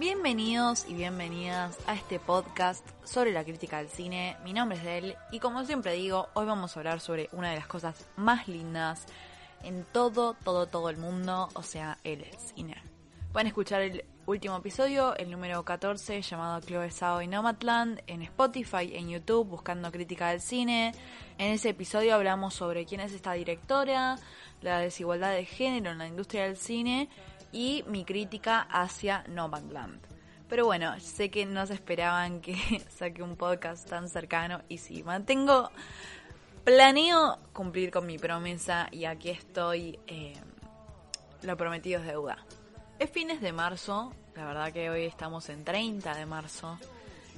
Bienvenidos y bienvenidas a este podcast sobre la crítica del cine. Mi nombre es Del y como siempre digo, hoy vamos a hablar sobre una de las cosas más lindas en todo, todo, todo el mundo, o sea, el cine. Pueden escuchar el último episodio, el número 14, llamado Chloe Sao y Nomadland, en Spotify, en YouTube, buscando crítica del cine. En ese episodio hablamos sobre quién es esta directora, la desigualdad de género en la industria del cine y mi crítica hacia Nomadland. Pero bueno, sé que no se esperaban que saque un podcast tan cercano y sí, mantengo, planeo cumplir con mi promesa y aquí estoy, eh, lo prometido es deuda. Es fines de marzo, la verdad que hoy estamos en 30 de marzo,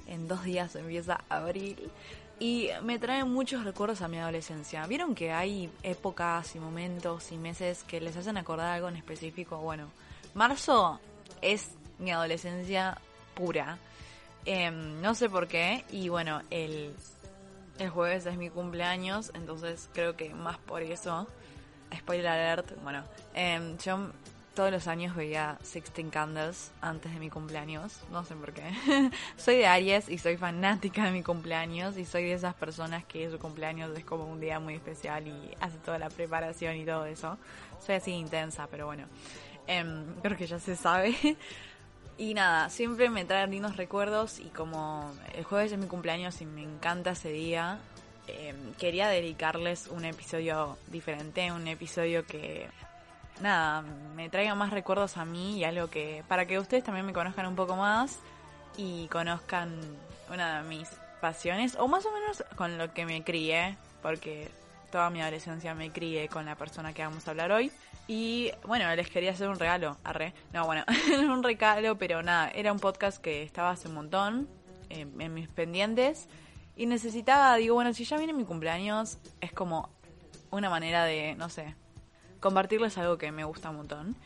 en dos días empieza abril y me trae muchos recuerdos a mi adolescencia. ¿Vieron que hay épocas y momentos y meses que les hacen acordar algo en específico? Bueno, marzo es mi adolescencia pura. Em, no sé por qué. Y bueno, el, el jueves es mi cumpleaños, entonces creo que más por eso. Spoiler alert. Bueno, em, yo todos los años veía Sixteen Candles antes de mi cumpleaños. No sé por qué. soy de Aries y soy fanática de mi cumpleaños. Y soy de esas personas que su cumpleaños es como un día muy especial y hace toda la preparación y todo eso. Soy así intensa, pero bueno. Em, creo que ya se sabe. Y nada, siempre me traen lindos recuerdos y como el jueves es mi cumpleaños y me encanta ese día, em, quería dedicarles un episodio diferente, un episodio que, nada, me traiga más recuerdos a mí y algo que, para que ustedes también me conozcan un poco más y conozcan una de mis pasiones, o más o menos con lo que me crié, porque toda mi adolescencia me crié con la persona que vamos a hablar hoy. Y bueno, les quería hacer un regalo, arre. No, bueno, un regalo, pero nada, era un podcast que estaba hace un montón eh, en mis pendientes. Y necesitaba, digo, bueno, si ya viene mi cumpleaños, es como una manera de, no sé, compartirles algo que me gusta un montón.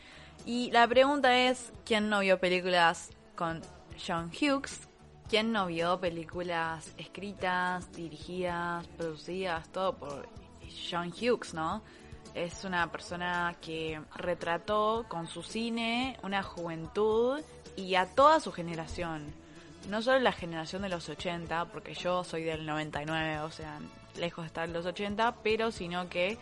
Y la pregunta es, ¿quién no vio películas con John Hughes? ¿Quién no vio películas escritas, dirigidas, producidas, todo por John Hughes, ¿no? Es una persona que retrató con su cine una juventud y a toda su generación. No solo la generación de los 80, porque yo soy del 99, o sea, lejos de estar en los 80, pero sino que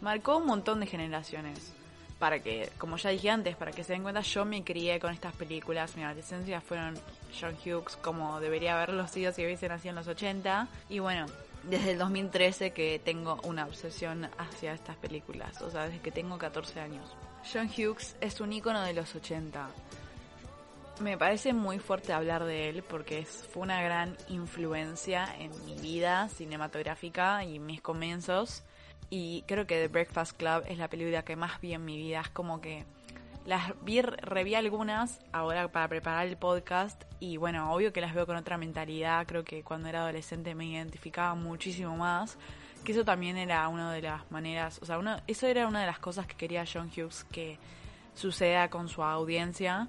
marcó un montón de generaciones. Para que, como ya dije antes, para que se den cuenta, yo me crié con estas películas. Mi adolescencia fueron John Hughes, como debería haberlo sido si hubiese nacido en los 80. Y bueno, desde el 2013 que tengo una obsesión hacia estas películas, o sea, desde que tengo 14 años. John Hughes es un ícono de los 80. Me parece muy fuerte hablar de él porque fue una gran influencia en mi vida cinematográfica y mis comienzos. Y creo que The Breakfast Club es la película que más vi en mi vida. Es como que las vi, reví algunas ahora para preparar el podcast y bueno, obvio que las veo con otra mentalidad, creo que cuando era adolescente me identificaba muchísimo más, que eso también era una de las maneras, o sea, uno, eso era una de las cosas que quería John Hughes que suceda con su audiencia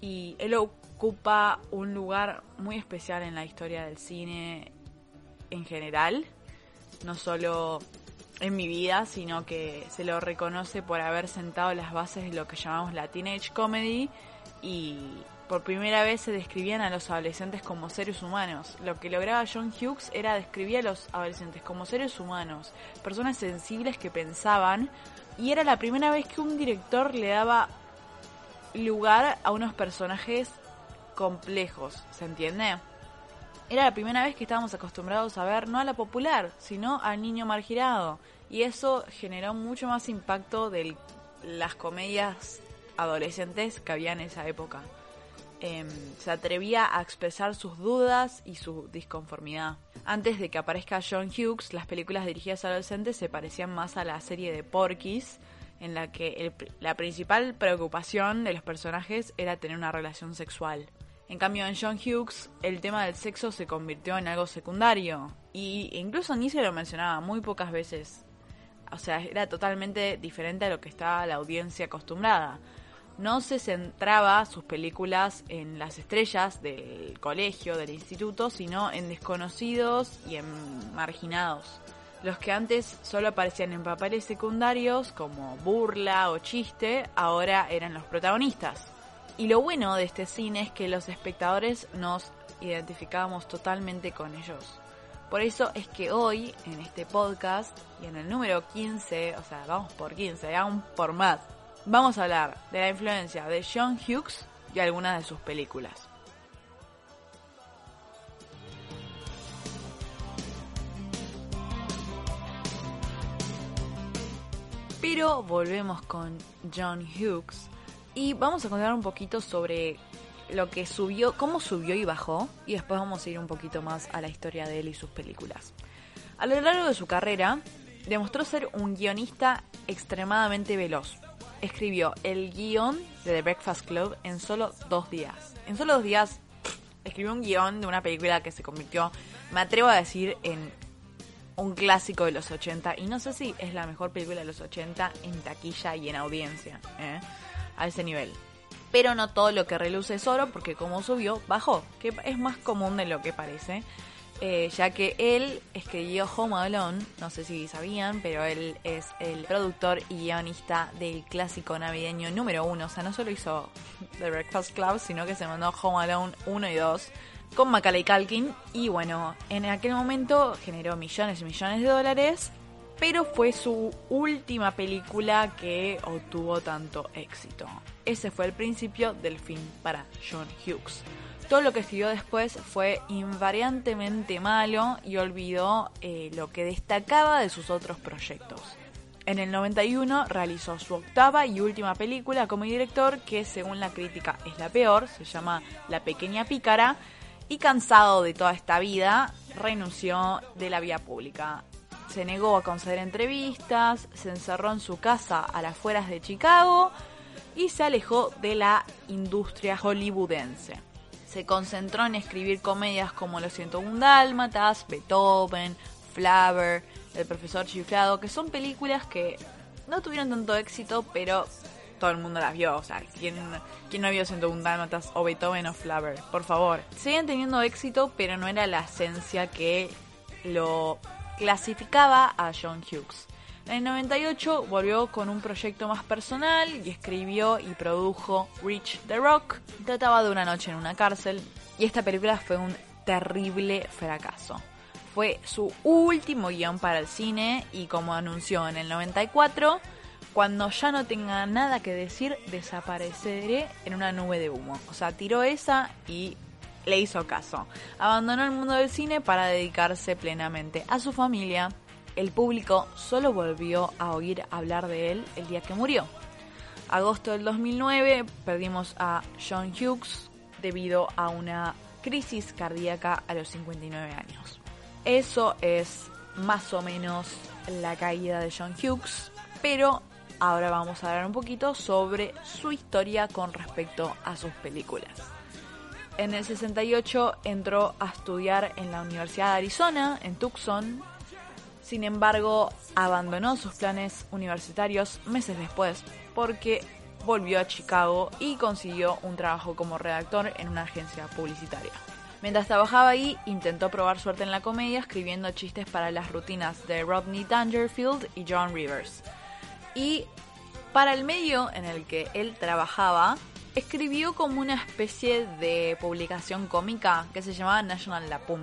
y él ocupa un lugar muy especial en la historia del cine en general, no solo en mi vida, sino que se lo reconoce por haber sentado las bases de lo que llamamos la teenage comedy y por primera vez se describían a los adolescentes como seres humanos. Lo que lograba John Hughes era describir a los adolescentes como seres humanos, personas sensibles que pensaban y era la primera vez que un director le daba lugar a unos personajes complejos, ¿se entiende? Era la primera vez que estábamos acostumbrados a ver no a la popular, sino al niño marginado. Y eso generó mucho más impacto de las comedias adolescentes que había en esa época. em, se atrevía a expresar sus dudas y su disconformidad. Antes de que aparezca John Hughes, las películas dirigidas a adolescentes se parecían más a la serie de Porky's, en la que la principal preocupación de los personajes era tener una relación sexual. En cambio, en John Hughes, el tema del sexo se convirtió en algo secundario. Y incluso ni se lo mencionaba muy pocas veces. O sea, era totalmente diferente a lo que estaba la audiencia acostumbrada. No se centraba sus películas en las estrellas del colegio, del instituto, sino en desconocidos y en marginados. Los que antes solo aparecían en papeles secundarios como burla o chiste, ahora eran los protagonistas. Y lo bueno de este cine es que los espectadores nos identificábamos totalmente con ellos. Por eso es que hoy, en este podcast, y en el número 15, o sea, vamos por 15, aún por más, vamos a hablar de la influencia de John Hughes y algunas de sus películas. Pero volvemos con John Hughes y vamos a contar un poquito sobre lo que subió, cómo subió y bajó, y después vamos a ir un poquito más a la historia de él y sus películas. A lo largo de su carrera, demostró ser un guionista extremadamente veloz. Escribió el guion de The Breakfast Club en solo dos días. En solo dos días escribió un guion de una película que se convirtió, me atrevo a decir, en un clásico de los 80. Y no sé si es la mejor película de los 80 en taquilla y en audiencia. ¿eh? A ese nivel. Pero no todo lo que reluce es oro, porque como subió, bajó, que es más común de lo que parece. Eh, ya que él escribió Home Alone, no sé si sabían, pero él es el productor y guionista del clásico navideño número uno. O sea, no solo hizo The Breakfast Club, sino que se mandó Home Alone 1 y 2 con Macaulay Culkin. Y bueno, en aquel momento generó millones y millones de dólares pero fue su última película que obtuvo tanto éxito. Ese fue el principio del fin para John Hughes. Todo lo que escribió después fue invariantemente malo y olvidó eh, lo que destacaba de sus otros proyectos. En el 91 realizó su octava y última película como director, que según la crítica es la peor, se llama La pequeña pícara, y cansado de toda esta vida, renunció de la vía pública se negó a conceder entrevistas, se encerró en su casa a las afueras de Chicago y se alejó de la industria hollywoodense. Se concentró en escribir comedias como Los 101 Dálmatas, Beethoven, Flaver, El Profesor Chiflado, que son películas que no tuvieron tanto éxito, pero todo el mundo las vio. O sea, ¿quién, quién no vio 101 Dálmatas o Beethoven o Flaver? Por favor. Seguían teniendo éxito, pero no era la esencia que lo clasificaba a John Hughes. En el 98 volvió con un proyecto más personal y escribió y produjo Reach the Rock. Trataba de una noche en una cárcel y esta película fue un terrible fracaso. Fue su último guion para el cine y como anunció en el 94, cuando ya no tenga nada que decir, desapareceré en una nube de humo. O sea, tiró esa y le hizo caso. Abandonó el mundo del cine para dedicarse plenamente a su familia. El público solo volvió a oír hablar de él el día que murió. Agosto del 2009 perdimos a John Hughes debido a una crisis cardíaca a los 59 años. Eso es más o menos la caída de John Hughes, pero ahora vamos a hablar un poquito sobre su historia con respecto a sus películas. En el 68 entró a estudiar en la Universidad de Arizona, en Tucson. Sin embargo, abandonó sus planes universitarios meses después porque volvió a Chicago y consiguió un trabajo como redactor en una agencia publicitaria. Mientras trabajaba ahí, intentó probar suerte en la comedia escribiendo chistes para las rutinas de Rodney Dangerfield y John Rivers. Y para el medio en el que él trabajaba, escribió como una especie de publicación cómica que se llamaba National Lampoon.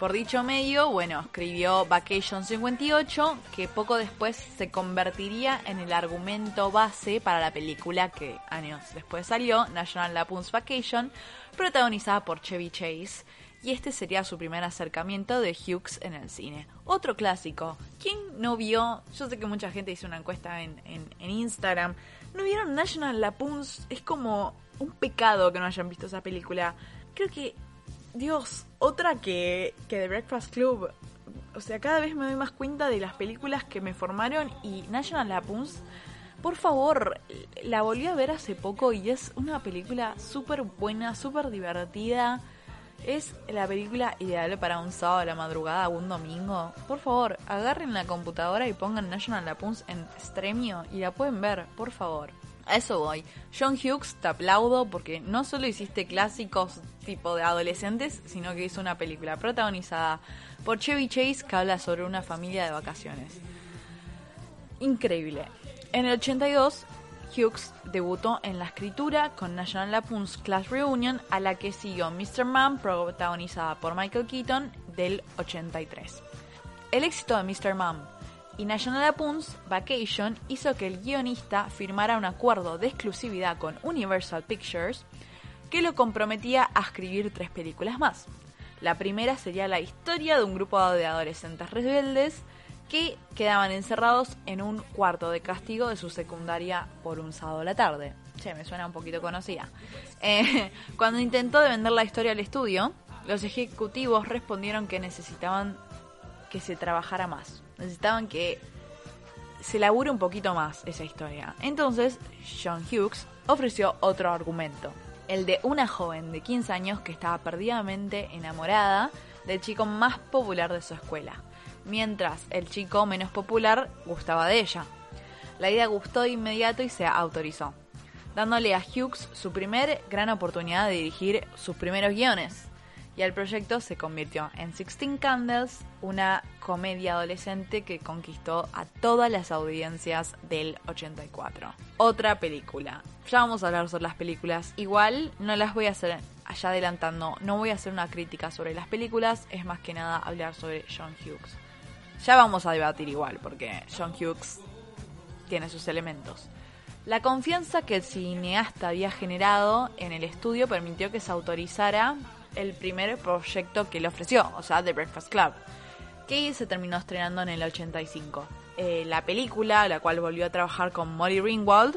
Por dicho medio, bueno, escribió Vacation 58, que poco después se convertiría en el argumento base para la película que años después salió, National Lampoon's Vacation, protagonizada por Chevy Chase, y este sería su primer acercamiento de Hughes en el cine. Otro clásico. ¿Quién no vio? Yo sé que mucha gente hizo una encuesta en, en, Instagram. ¿No vieron National Lapoons? Es como un pecado que no hayan visto esa película. Creo que, Dios, otra que, que The Breakfast Club. O sea, cada vez me doy más cuenta de las películas que me formaron y National Lapoons por favor, la volví a ver hace poco y es una película súper buena, súper divertida. Es la película ideal para un sábado a la madrugada o un domingo. Por favor, agarren la computadora y pongan National Lapoons en Stremio y la pueden ver, por favor. A eso voy. John Hughes, te aplaudo porque no solo hiciste clásicos tipo de adolescentes, sino que hizo una película protagonizada por Chevy Chase que habla sobre una familia de vacaciones. Increíble. En el 82, Hughes debutó en la escritura con National Lampoon's Class Reunion, a la que siguió Mr. Man, protagonizada por Michael Keaton, del 83. El éxito de Mr. Man y National Lampoon's Vacation hizo que el guionista firmara un acuerdo de exclusividad con Universal Pictures que lo comprometía a escribir tres películas más. La primera sería la historia de un grupo de adolescentes rebeldes que quedaban encerrados en un cuarto de castigo de su secundaria por un sábado a la tarde. Che, me suena un poquito conocida. Eh, cuando intentó de vender la historia al estudio, los ejecutivos respondieron que necesitaban que se trabajara más. Necesitaban que se labure un poquito más esa historia. Entonces, John Hughes ofreció otro argumento. El de una joven de 15 años que estaba perdidamente enamorada del chico más popular de su escuela mientras el chico menos popular gustaba de ella. La idea gustó de inmediato y se autorizó, dándole a Hughes su primer gran oportunidad de dirigir sus primeros guiones. Y el proyecto se convirtió en Sixteen Candles, una comedia adolescente que conquistó a todas las audiencias del 84. Otra película. Ya vamos a hablar sobre las películas. Igual no las voy a hacer allá adelantando. No voy a hacer una crítica sobre las películas. Es más que nada hablar sobre John Hughes. Ya vamos a debatir igual, porque John Hughes tiene sus elementos. La confianza que el cineasta había generado en el estudio permitió que se autorizara el primer proyecto que le ofreció, o sea, The Breakfast Club, que se terminó estrenando en el 85. Eh, la película, la cual volvió a trabajar con Molly Ringwald,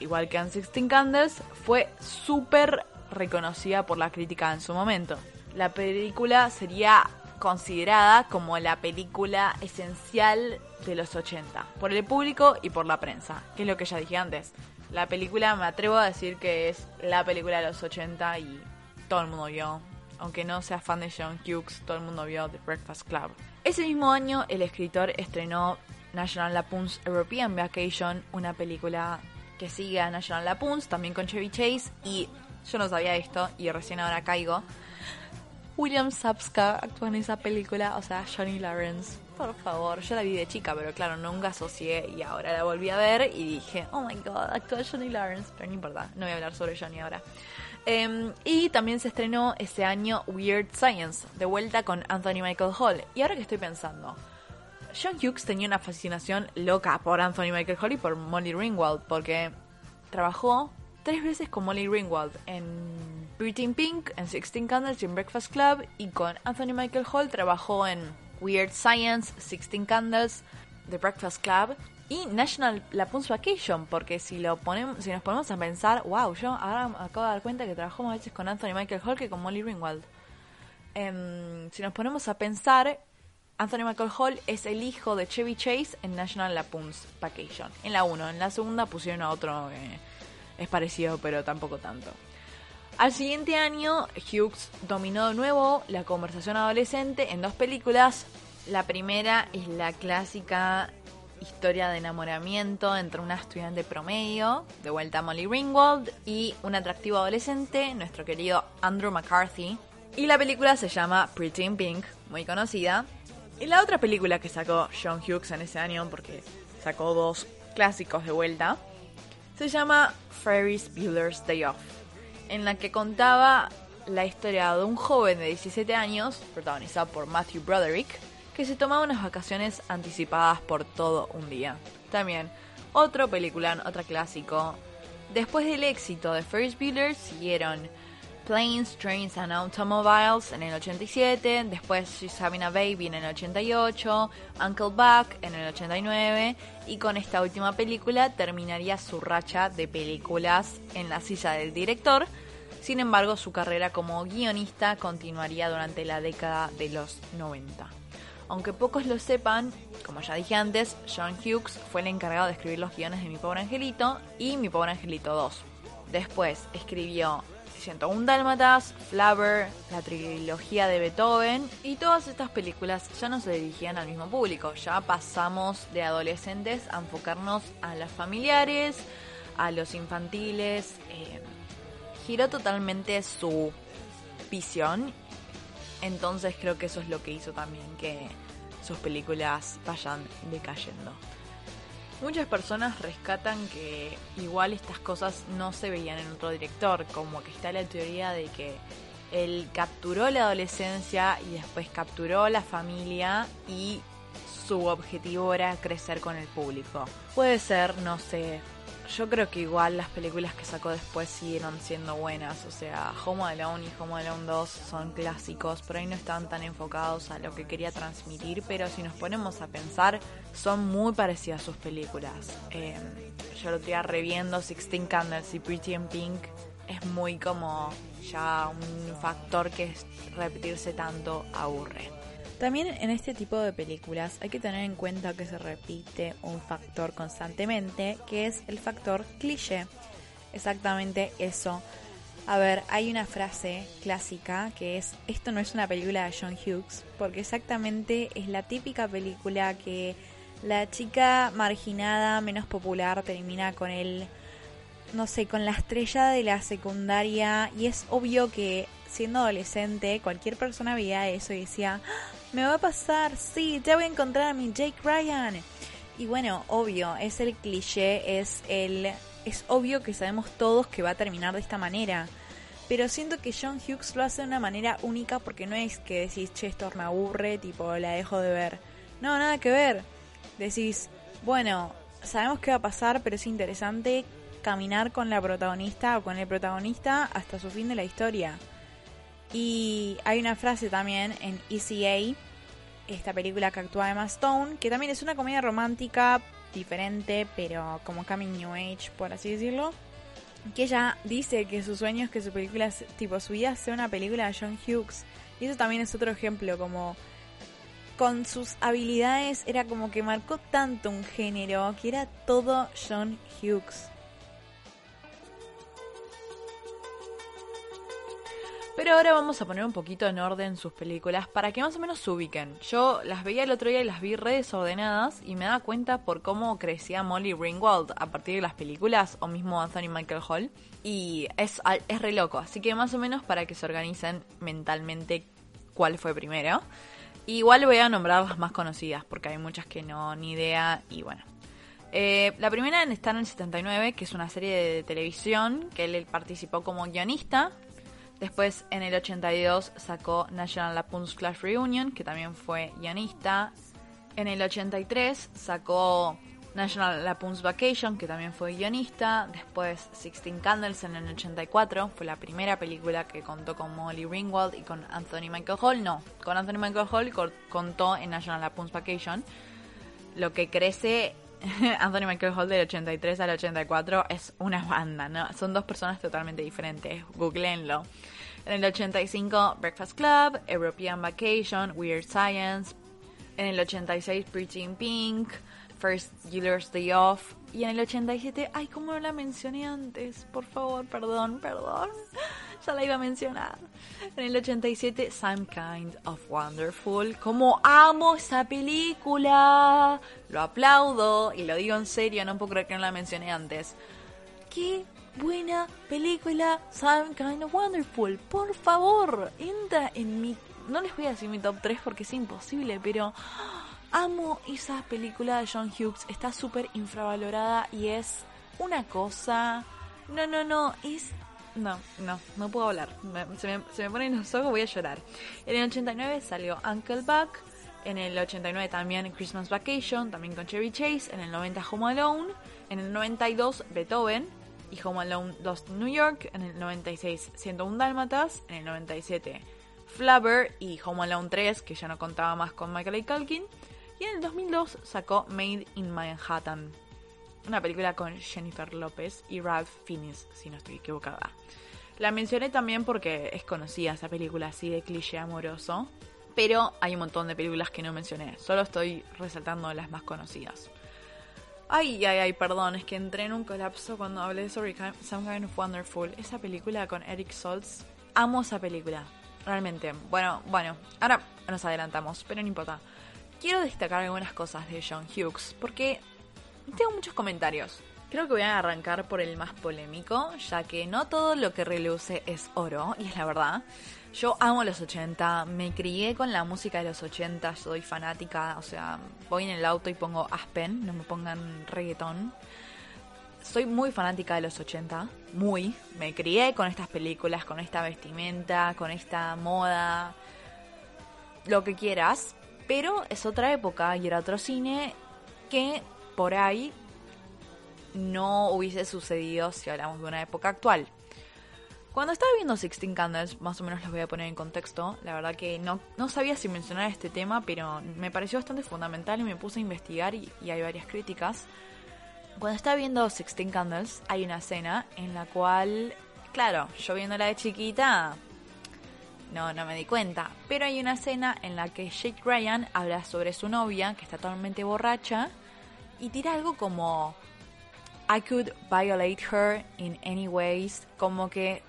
igual que en Sixteen Candles, fue súper reconocida por la crítica en su momento. La película sería considerada como la película esencial de los 80, por el público y por la prensa, que es lo que ya dije antes. La película me atrevo a decir que es la película de los 80 y todo el mundo vio. Aunque no sea fan de John Hughes, todo el mundo vio The Breakfast Club. Ese mismo año el escritor estrenó National Lampoon's European Vacation, una película que sigue a National Lampoon's, también con Chevy Chase, y yo no sabía esto y recién ahora caigo. William Sapska actúa en esa película, o sea, Johnny Lawrence. Por favor, yo la vi de chica, pero claro, nunca asocié y ahora la volví a ver y dije, oh my god, actúa Johnny Lawrence, pero no importa, no voy a hablar sobre Johnny ahora. Em, y también se estrenó ese año Weird Science, de vuelta con Anthony Michael Hall. Y ahora que estoy pensando, John Hughes tenía una fascinación loca por Anthony Michael Hall y por Molly Ringwald, porque trabajó tres veces con Molly Ringwald en Pretty Pink en Sixteen Candles y en Breakfast Club y con Anthony Michael Hall trabajó en Weird Science, Sixteen Candles, The Breakfast Club y National Lapoon's Vacation, porque si lo ponemos, si nos ponemos a pensar, wow, yo ahora acabo de dar cuenta que trabajó más veces con Anthony Michael Hall que con Molly Ringwald. Em, si nos ponemos a pensar, Anthony Michael Hall es el hijo de Chevy Chase en National Lapoon's Vacation. En la 1, en la segunda pusieron a otro que es parecido, pero tampoco tanto. Al siguiente año, Hughes dominó de nuevo la conversación adolescente en dos películas. La primera es la clásica historia de enamoramiento entre una estudiante promedio, de vuelta a Molly Ringwald, y un atractivo adolescente, nuestro querido Andrew McCarthy. Y la película se llama Pretty in Pink, muy conocida. Y la otra película que sacó John Hughes en ese año, porque sacó dos clásicos de vuelta, se llama Ferris Bueller's Day Off en la que contaba la historia de un joven de 17 años, protagonizado por Matthew Broderick, que se tomaba unas vacaciones anticipadas por todo un día. También, otro película, otro clásico. Después del éxito de Ferris Bueller siguieron Planes, Trains and Automobiles en el 87, después She's Having a Baby en el 88, Uncle Buck en el 89 y con esta última película terminaría su racha de películas en la silla del director. Sin embargo, su carrera como guionista continuaría durante la década de los 90. Aunque pocos lo sepan, como ya dije antes, John Hughes fue el encargado de escribir los guiones de Mi Pobre Angelito y Mi Pobre Angelito 2. Después escribió 101 Dálmatas, Flavor, la trilogía de Beethoven y todas estas películas ya no se dirigían al mismo público, ya pasamos de adolescentes a enfocarnos a los familiares, a los infantiles, eh, giró totalmente su visión, entonces creo que eso es lo que hizo también que sus películas vayan decayendo. Muchas personas rescatan que igual estas cosas no se veían en otro director, como que está la teoría de que él capturó la adolescencia y después capturó la familia y su objetivo era crecer con el público. Puede ser, no sé, yo creo que igual las películas que sacó después siguieron siendo buenas. O sea, Home Alone y Home Alone 2 son clásicos, pero ahí no estaban tan enfocados a lo que quería transmitir. Pero si nos ponemos a pensar, son muy parecidas sus películas. Eh, yo lo estoy reviendo Sixteen Candles y Pretty in Pink. Es muy como ya un factor que repetirse tanto aburre. También en este tipo de películas hay que tener en cuenta que se repite un factor constantemente, que es el factor cliché. Exactamente eso. A ver, hay una frase clásica que es, esto no es una película de John Hughes, porque exactamente es la típica película que la chica marginada, menos popular, termina con el, no sé, con la estrella de la secundaria y es obvio que siendo adolescente cualquier persona veía eso y decía, me va a pasar, sí, ya voy a encontrar a mi Jake Ryan. Y bueno, obvio, es el cliché, es el es obvio que sabemos todos que va a terminar de esta manera. Pero siento que John Hughes lo hace de una manera única porque no es que decís, che, esto me aburre, tipo, la dejo de ver. No, nada que ver. Decís, bueno, sabemos qué va a pasar, pero es interesante caminar con la protagonista o con el protagonista hasta su fin de la historia. Y hay una frase también en ECA, esta película que actúa Emma Stone, que también es una comedia romántica diferente, pero como coming new age, por así decirlo. Que ella dice que su sueño es que su película, tipo su vida, sea una película de John Hughes. Y eso también es otro ejemplo, como con sus habilidades era como que marcó tanto un género que era todo John Hughes. Pero ahora vamos a poner un poquito en orden sus películas para que más o menos se ubiquen. Yo las veía el otro día y las vi re desordenadas y me da cuenta por cómo crecía Molly Ringwald a partir de las películas o mismo Anthony Michael Hall. Y es, es re loco, así que más o menos para que se organicen mentalmente cuál fue primero. igual voy a nombrar las más conocidas porque hay muchas que no, ni idea y bueno. Eh, la primera está en el 79, que es una serie de televisión que él participó como guionista Después en el 82 sacó National Lampoon's Clash Reunion, que también fue guionista. En el 83 sacó National Lampoon's Vacation, que también fue guionista. Después Sixteen Candles en el 84, fue la primera película que contó con Molly Ringwald y con Anthony Michael Hall. No, con Anthony Michael Hall contó en National Lampoon's Vacation. Lo que crece Anthony Michael Hall del 83 al 84 es una banda, ¿no? Son dos personas totalmente diferentes, googleenlo. En el 85 Breakfast Club, European Vacation, Weird Science. En el 86 Pretty in Pink, First Dealer's Day Off. Y en el 87, ay, como no la mencioné antes, por favor, perdón, perdón. La iba a mencionar. En el 87, Some Kind of Wonderful. Como amo esa película. Lo aplaudo y lo digo en serio, no puedo creer que no la mencioné antes. Qué buena película, Some Kind of Wonderful. Por favor, entra en mi... No les voy a decir mi top 3 porque es imposible, pero... Amo esa película de John Hughes. Está súper infravalorada y es una cosa... No, no, no. Es no, no, no puedo hablar. se, me, se, me, ponen los ojos, voy a llorar. En el 89 salió Uncle Buck. En el 89 también Christmas Vacation, también con Chevy Chase. En el 90 Home Alone. En el 92 Beethoven. y Home Alone 2 New York, en el 96 101 Dálmatas, en el 97 Flubber y Home Alone 3, que ya no contaba más con Michael A. Culkin, y en el 2002 sacó Made in Manhattan, una película con Jennifer Lopez y Ralph Fiennes, si no estoy equivocada. La mencioné también porque es conocida esa película así de cliché amoroso, pero hay un montón de películas que no mencioné, solo estoy resaltando las más conocidas. Ay, ay, ay, perdón, es que entré en un colapso cuando hablé sobre Some Kind of Wonderful. Esa película con Eric Stoltz. Amo esa película, realmente. Bueno, bueno, ahora nos adelantamos, pero no importa. Quiero destacar algunas cosas de John Hughes, porque tengo muchos comentarios. Creo que voy a arrancar por el más polémico, ya que no todo lo que reluce es oro, y es la verdad. Yo amo los 80, me crié con la música de los 80, soy fanática, o sea, voy en el auto y pongo Aspen, no me pongan reggaetón. Soy muy fanática de los 80, muy. Me crié con estas películas, con esta vestimenta, con esta moda, lo que quieras. Pero es otra época y era otro cine que por ahí no hubiese sucedido si hablamos de una época actual. Cuando estaba viendo Sixteen Candles, más o menos les voy a poner en contexto, la verdad que no, no sabía si mencionar este tema, pero me pareció bastante fundamental y me puse a investigar y, hay varias críticas. Cuando estaba viendo Sixteen Candles, hay una escena en la cual, claro, yo viéndola de chiquita, no, no me di cuenta, pero hay una escena en la que Jake Ryan habla sobre su novia, que está totalmente borracha, y tira algo como... I could violate her in any ways, como que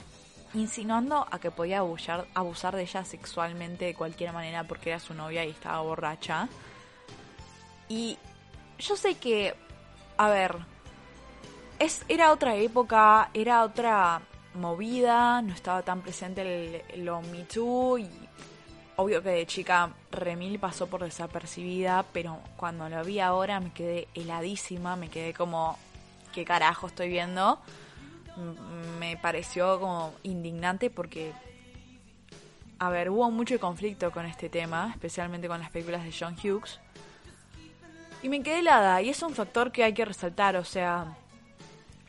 insinuando a que podía abusar, abusar de ella sexualmente de cualquier manera porque era su novia y estaba borracha. Y yo sé que, a ver, es, era otra época, era otra movida, no estaba tan presente el, lo Me Too y obvio que de chica Remil pasó por desapercibida, pero cuando lo vi ahora me quedé heladísima, me quedé como, ¿qué carajo estoy viendo? me pareció como indignante porque, a ver, hubo mucho conflicto con este tema, especialmente con las películas de John Hughes. Y me quedé helada, y es un factor que hay que resaltar, o sea,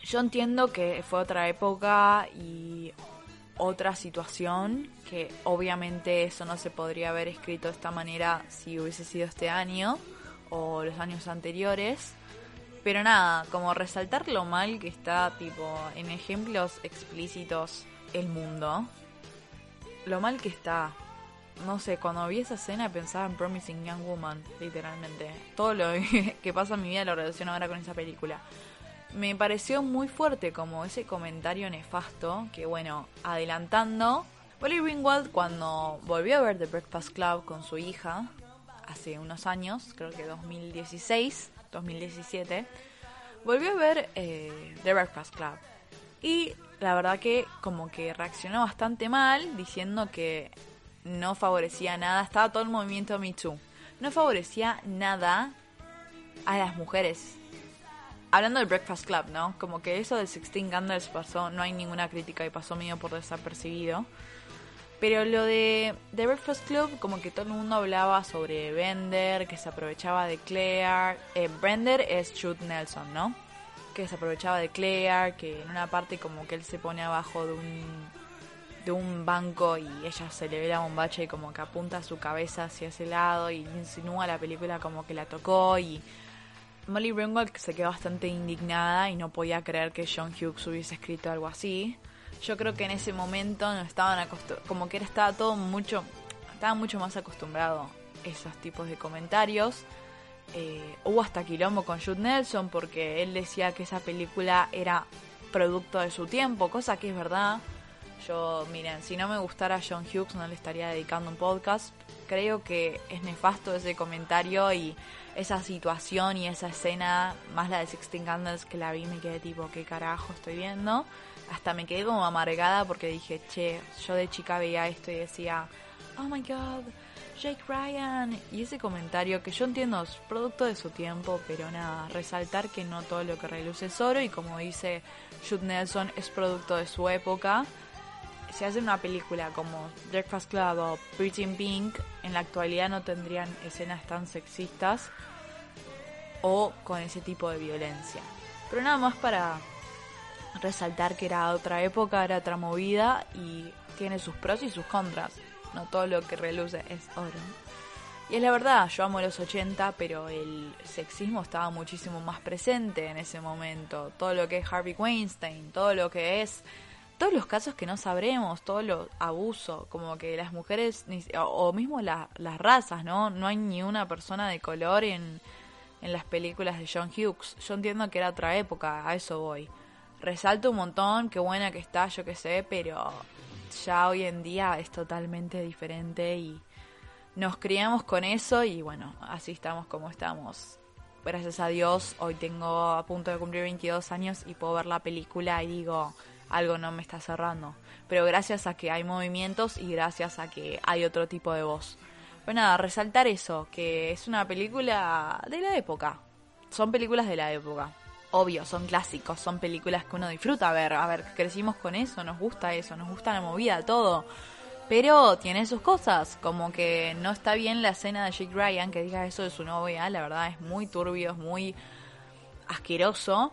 yo entiendo que fue otra época y otra situación, que obviamente eso no se podría haber escrito de esta manera si hubiese sido este año o los años anteriores. Pero nada, como resaltar lo mal que está, tipo, en ejemplos explícitos el mundo. Lo mal que está. No sé, cuando vi esa escena pensaba en Promising Young Woman, literalmente. Todo lo que pasa en mi vida lo relaciono ahora con esa película. Me pareció muy fuerte como ese comentario nefasto que, bueno, adelantando, Polly Ringwald cuando volvió a ver The Breakfast Club con su hija, hace unos años, creo que 2016, 2017, volvió a ver eh, The Breakfast Club. Y la verdad que como que reaccionó bastante mal diciendo que no favorecía nada, estaba todo el movimiento Me Too, no favorecía nada a las mujeres. Hablando del Breakfast Club, ¿no? Como que eso de Sixteen Candles pasó, no hay ninguna crítica y pasó medio por desapercibido. Pero lo de The Breakfast Club, como que todo el mundo hablaba sobre Bender, que se aprovechaba de Claire. Eh, Bender es Jude Nelson, ¿no? Que se aprovechaba de Claire, que en una parte como que él se pone abajo de un, de un banco y ella se le ve la bombacha y como que apunta su cabeza hacia ese lado y insinúa la película como que la tocó y... Molly Ringwald se quedó bastante indignada y no podía creer que John Hughes hubiese escrito algo así yo creo que en ese momento no estaban como que estaba todo mucho, estaba mucho más acostumbrado a esos tipos de comentarios. Eh, hubo hasta quilombo con Jude Nelson porque él decía que esa película era producto de su tiempo, cosa que es verdad. Yo, miren, si no me gustara John Hughes no le estaría dedicando un podcast. Creo que es nefasto ese comentario y esa situación y esa escena, más la de Sixteen Candles que la vi me quedé tipo, ¿qué carajo estoy viendo? hasta me quedé como amargada porque dije, che, yo de chica veía esto y decía, oh my god, Jake Ryan. Y ese comentario que yo entiendo es producto de su tiempo, pero nada, resaltar que no todo lo que reluce es oro y como dice Jude Nelson, es producto de su época. Si hacen una película como Breakfast Club o Pretty in Pink, en la actualidad no tendrían escenas tan sexistas o con ese tipo de violencia. Pero nada más para resaltar que era otra época, era otra movida y tiene sus pros y sus contras. No todo lo que reluce es oro. Y es la verdad, yo amo los 80, pero el sexismo estaba muchísimo más presente en ese momento. Todo lo que es Harvey Weinstein, todo lo que es todos los casos que no sabremos, todo lo abuso, como que las mujeres, o, mismo las razas, ¿no? No hay ni una persona de color en, en las películas de John Hughes. Yo entiendo que era otra época, a eso voy. Resalto un montón, qué buena que está, yo qué sé, pero ya hoy en día es totalmente diferente y nos criamos con eso y bueno, así estamos como estamos. Gracias a Dios, hoy tengo a punto de cumplir 22 años y puedo ver la película y digo, algo no me está cerrando. Pero gracias a que hay movimientos y gracias a que hay otro tipo de voz. Pues nada, resaltar eso, que es una película de la época. Son películas de la época. Obvio, son clásicos, son películas que uno disfruta ver. A ver, crecimos con eso, nos gusta eso, nos gusta la movida, todo. Pero tiene sus cosas, como que no está bien la escena de Jake Ryan que diga eso de su novia, la verdad es muy turbio, es muy asqueroso.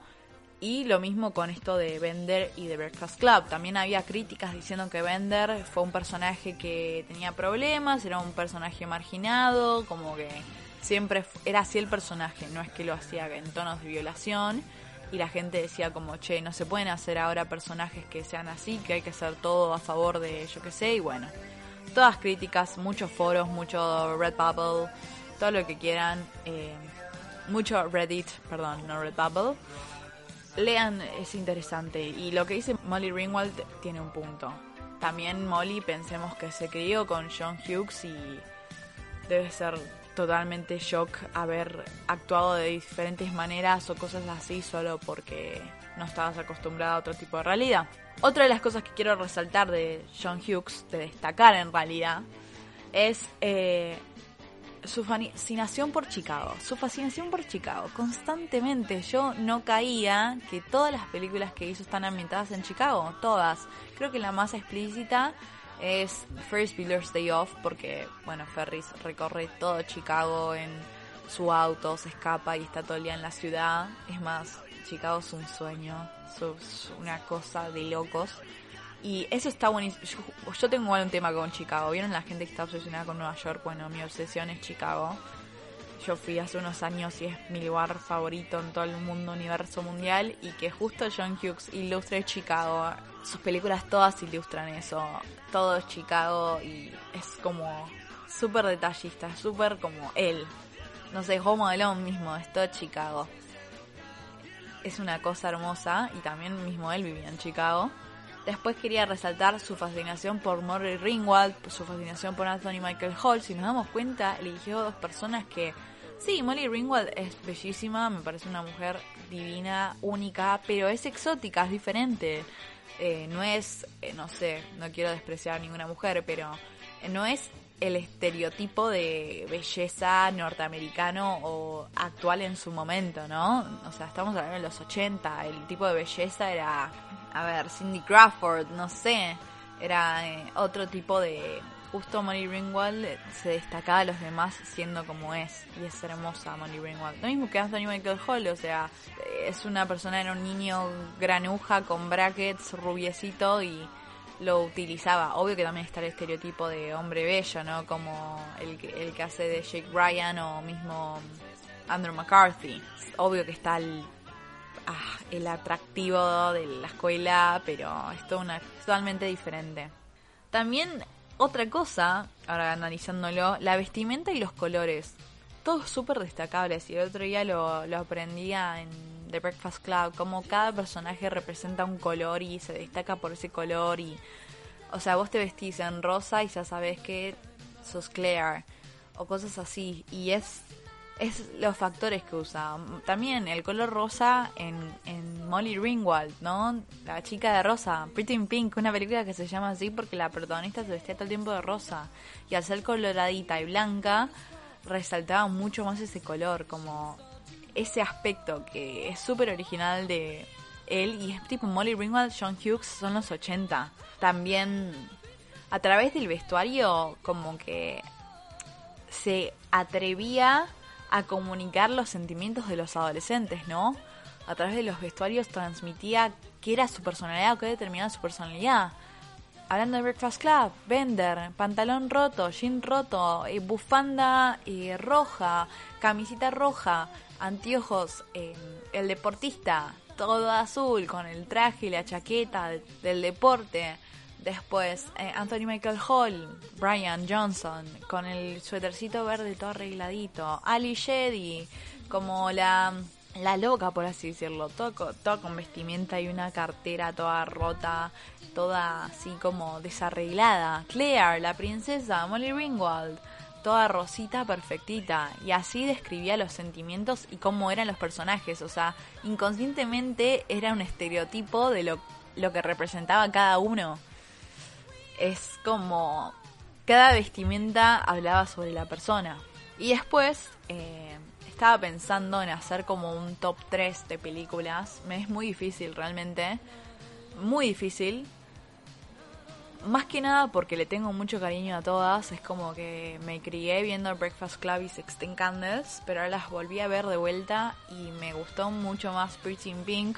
Y lo mismo con esto de Bender y de Breakfast Club. También había críticas diciendo que Bender fue un personaje que tenía problemas, era un personaje marginado, como que siempre era así el personaje, no es que lo hacía en tonos de violación. Y la gente decía como, che, no se pueden hacer ahora personajes que sean así, que hay que hacer todo a favor de yo que sé. Y bueno, todas críticas, muchos foros, mucho Redbubble, todo lo que quieran. Eh, mucho Reddit, perdón, no Redbubble lean, es interesante. Y lo que dice Molly Ringwald tiene un punto. También Molly, pensemos que se crió con John Hughes y debe ser totalmente shock haber actuado de diferentes maneras o cosas así solo porque no estabas acostumbrada a otro tipo de realidad. Otra de las cosas que quiero resaltar de John Hughes, de destacar en realidad, es eh, su fascinación por Chicago, su fascinación por Chicago, constantemente. Yo no caía que todas las películas que hizo están ambientadas en Chicago, todas. Creo que la más explícita es Ferris Bueller's Day Off, porque, bueno, Ferris recorre todo Chicago en su auto, se escapa y está todo el día en la ciudad. Es más, Chicago es un sueño, es una cosa de locos. Y eso está buenísimo. Yo, tengo igual un tema con Chicago. ¿Vieron la gente que está obsesionada con Nueva York? Bueno, mi obsesión es Chicago. Yo fui hace unos años y es mi lugar favorito en todo el mundo, universo mundial. Y que justo John Hughes ilustre Chicago. Sus películas todas ilustran eso. Todo es Chicago y es como súper detallista, súper como él. No sé, Home Alone mismo, es todo Chicago. Es una cosa hermosa y también mismo él vivía en Chicago. Después quería resaltar su fascinación por Murray Ringwald, su fascinación por Anthony Michael Hall. Si nos damos cuenta, eligió dos personas que, sí, Molly Ringwald es bellísima, me parece una mujer divina, única, pero es exótica, es diferente. Eh, no es, eh, no sé, no quiero despreciar a ninguna mujer, pero no es el estereotipo de belleza norteamericano o actual en su momento, ¿no? O sea, estamos hablando de los 80, el tipo de belleza era a ver, Cindy Crawford, no sé, era eh, otro tipo de... Justo Molly Ringwald se destacaba a los demás siendo como es, y es hermosa Molly Ringwald. Lo mismo que Anthony Michael Hall, o sea, es una persona, era un niño granuja con brackets, rubiecito y lo utilizaba. Obvio que también está el estereotipo de hombre bello, ¿no? Como el el que hace de Jake Ryan o mismo Andrew McCarthy. Obvio que está el ah, el atractivo de la escuela, pero es todo una, totalmente diferente. También otra cosa, ahora analizándolo, la vestimenta y los colores. Todos súper destacables. Y el otro día lo, lo aprendía en The Breakfast Club, como cada personaje representa un color y se destaca por ese color. y O sea, vos te vestís en rosa y ya sabes que sos Claire. O cosas así. Y es es los factores que usa. También el color rosa en, en Molly Ringwald, ¿no? La chica de rosa, Pretty in Pink, una película que se llama así porque la protagonista se vestía todo el tiempo de rosa. Y al ser coloradita y blanca, resaltaba mucho más ese color, como ese aspecto que es súper original de él. Y es tipo Molly Ringwald, John Hughes, son los 80. También a través del vestuario, como que se atrevía a comunicar los sentimientos de los adolescentes, ¿no? a través de los vestuarios transmitía qué era su personalidad o qué determinaba su personalidad. Hablando de Breakfast Club, Bender, pantalón roto, jean roto, eh, bufanda eh, roja, camisita roja, anteojos, eh, el deportista, todo azul, con el traje y la chaqueta del deporte. Después, Anthony Michael Hall, Brian Johnson, con el suétercito verde todo arregladito. Ali Sheddy, como la la loca, por así decirlo, todo, toda con vestimenta y una cartera toda rota, toda así como desarreglada. Claire, la princesa, Molly Ringwald, toda rosita, perfectita. Y así describía los sentimientos y cómo eran los personajes. O sea, inconscientemente era un estereotipo de lo, lo que representaba cada uno. Es como cada vestimenta hablaba sobre la persona. Y después... Eh, estaba pensando en hacer como un top 3 de películas. Me es muy difícil realmente. Muy difícil. Más que nada porque le tengo mucho cariño a todas. Es como que me crié viendo Breakfast Club y Sixteen Candles. Pero ahora las volví a ver de vuelta y me gustó mucho más Pretty in Pink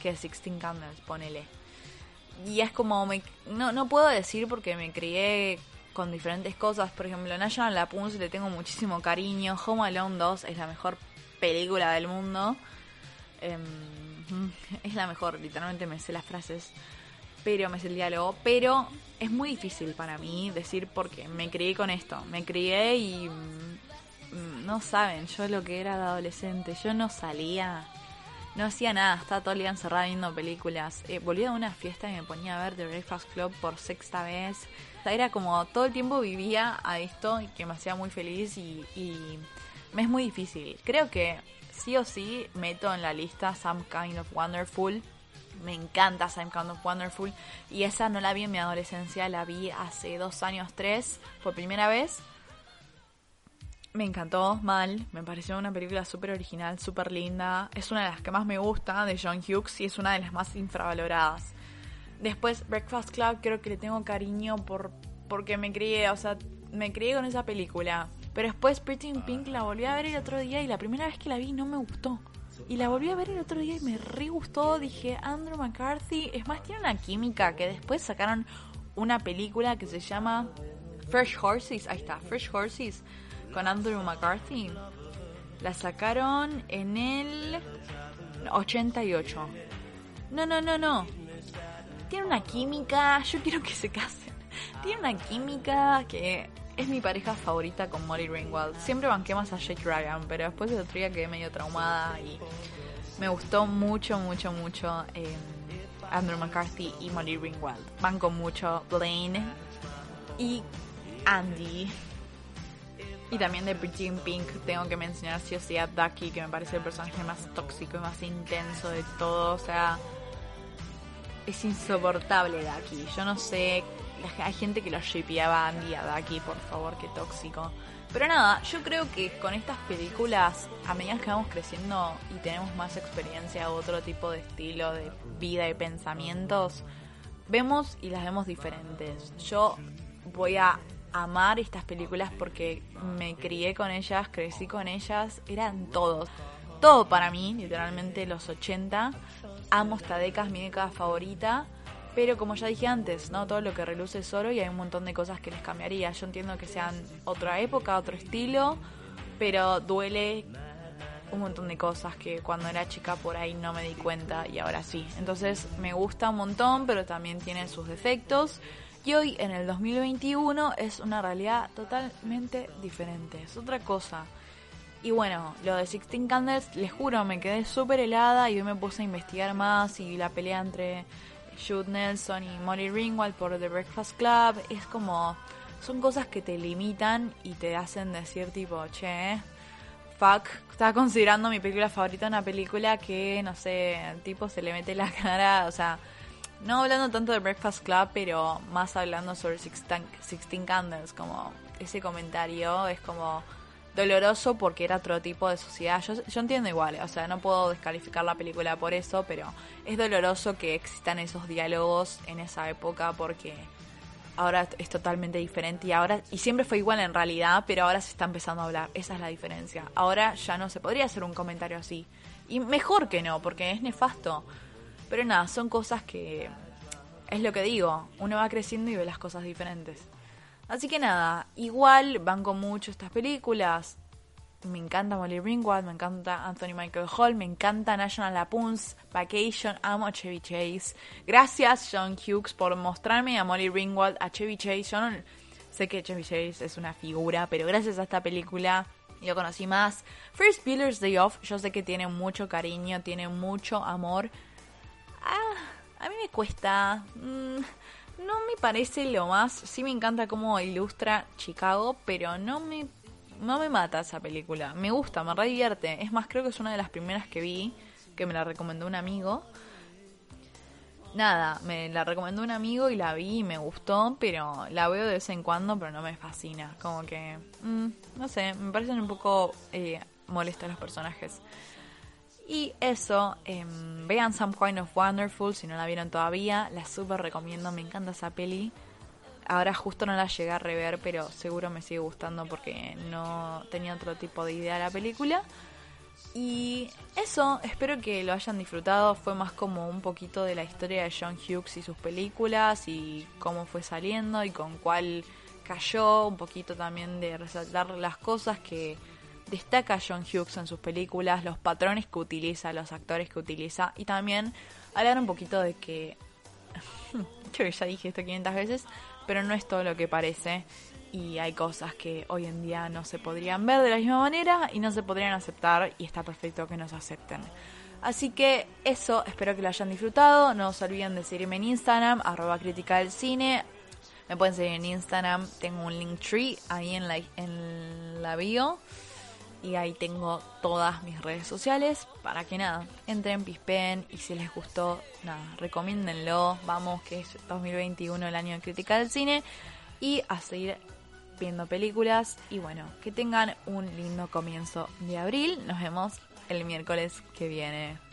que Sixteen Candles, ponele. Y es como, me, no, no puedo decir porque me crié con diferentes cosas. Por ejemplo, National Lapunz le tengo muchísimo cariño. Home Alone 2 es la mejor película del mundo. Em, es la mejor, literalmente me sé las frases. Pero me sé el diálogo. Pero es muy difícil para mí decir porque me crié con esto. Me crié y mm, no saben yo lo que era de adolescente. Yo no salía no hacía nada, estaba todo el día encerrada viendo películas. Eh, volví a una fiesta y me ponía a ver The Breakfast Club por sexta vez. era como todo el tiempo vivía a esto y que me hacía muy feliz y, y me es muy difícil. Creo que sí o sí meto en la lista Some Kind of Wonderful. Me encanta Some Kind of Wonderful. Y esa no la vi en mi adolescencia, la vi hace dos años, tres, por primera vez me encantó mal, me pareció una película súper original, súper linda. Es una de las que más me gusta de John Hughes y es una de las más infravaloradas. Después Breakfast Club creo que le tengo cariño por porque me crié, o sea, me crié con esa película. Pero después Pretty in Pink la volví a ver el otro día y la primera vez que la vi no me gustó. Y la volví a ver el otro día y me re gustó. Dije, Andrew McCarthy. Es más, tiene una química que después sacaron una película que se llama Fresh Horses. Ahí está, Fresh Horses con Andrew McCarthy. La sacaron en el 88. No, no, no, no. Tiene una química, yo quiero que se casen. Tiene una química que es mi pareja favorita con Molly Ringwald. Siempre banqué más a Jake Ryan, pero después de otro día quedé medio traumada y me gustó mucho, mucho, mucho eh, Andrew McCarthy y Molly Ringwald. Banco mucho Blaine y Andy. Y también de Pretty in Pink tengo que mencionar sí o sí a Ducky, que me parece el personaje más tóxico y más intenso de todo. O sea, es insoportable Ducky. Yo no sé, hay gente que lo shipeaba a Andy a Ducky, por favor, qué tóxico. Pero nada, yo creo que con estas películas, a medida que vamos creciendo y tenemos más experiencia, otro tipo de estilo de vida y pensamientos, vemos y las vemos diferentes. Yo voy a amar estas películas porque me crié con ellas, crecí con ellas, eran todos. Todo para mí, literalmente los 80. Amo esta década, es mi década favorita. Pero como ya dije antes, no todo lo que reluce es oro y hay un montón de cosas que les cambiaría. Yo entiendo que sean otra época, otro estilo, pero duele un montón de cosas que cuando era chica por ahí no me di cuenta y ahora sí. Entonces me gusta un montón, pero también tiene sus defectos. Y hoy, en el 2021, es una realidad totalmente diferente, es otra cosa. Y bueno, lo de Sixteen Candles, les juro, me quedé súper helada y hoy me puse a investigar más y la pelea entre Jude Nelson y Molly Ringwald por The Breakfast Club es como... Son cosas que te limitan y te hacen decir tipo, che, fuck, estaba considerando mi película favorita una película que, no sé, tipo se le mete la cara, o sea, no hablando tanto de Breakfast Club, pero más hablando sobre Sixteen, Candles, como ese comentario es como doloroso porque era otro tipo de sociedad. Yo, yo entiendo igual, o sea, no puedo descalificar la película por eso, pero es doloroso que existan esos diálogos en esa época porque ahora es totalmente diferente y ahora y siempre fue igual en realidad, pero ahora se está empezando a hablar. Esa es la diferencia. Ahora ya no se podría hacer un comentario así. Y mejor que no, porque es nefasto. Pero nada, son cosas que... Es lo que digo, uno va creciendo y ve las cosas diferentes. Así que nada, igual banco mucho estas películas. Me encanta Molly Ringwald, me encanta Anthony Michael Hall, me encanta National Lapoon's Vacation, amo a Chevy Chase. Gracias John Hughes por mostrarme a Molly Ringwald, a Chevy Chase. Yo no sé que Chevy Chase es una figura, pero gracias a esta película lo conocí más. First Builder's Day Off, yo sé que tiene mucho cariño, tiene mucho amor. Ah, a mí me cuesta. Mm, no me parece lo más. Sí me encanta cómo ilustra Chicago, pero no me, no me mata esa película. Me gusta, me re divierte. Es más, creo que es una de las primeras que vi, que me la recomendó un amigo. Nada, me la recomendó un amigo y la vi y me gustó, pero la veo de vez en cuando, pero no me fascina. Como que, mm, no sé, me parecen un poco eh, molestos los personajes. Y eso, em, vean Some Kind of Wonderful si no la vieron todavía, la super recomiendo, me encanta esa peli. Ahora justo no la llegué a rever, pero seguro me sigue gustando porque no tenía otro tipo de idea de la película. Y eso, espero que lo hayan disfrutado. Fue más como un poquito de la historia de John Hughes y sus películas y cómo fue saliendo y con cuál cayó. Un poquito también de resaltar las cosas que destaca John Hughes en sus películas, los patrones que utiliza, los actores que utiliza y también hablar un poquito de que, yo ya dije esto 500 veces, pero no es todo lo que parece y hay cosas que hoy en día no se podrían ver de la misma manera y no se podrían aceptar y está perfecto que nos acepten. Así que eso, espero que lo hayan disfrutado. No se olviden de seguirme en Instagram, arroba crítica del cine. Me pueden seguir en Instagram, tengo un link tree ahí en la, en la bio y ahí tengo todas mis redes sociales para que nada, entren, pispen y si les gustó, nada, recomiéndenlo, vamos que es 2021 el año de crítica del cine y a seguir viendo películas. Y bueno, que tengan un lindo comienzo de abril, nos vemos el miércoles que viene.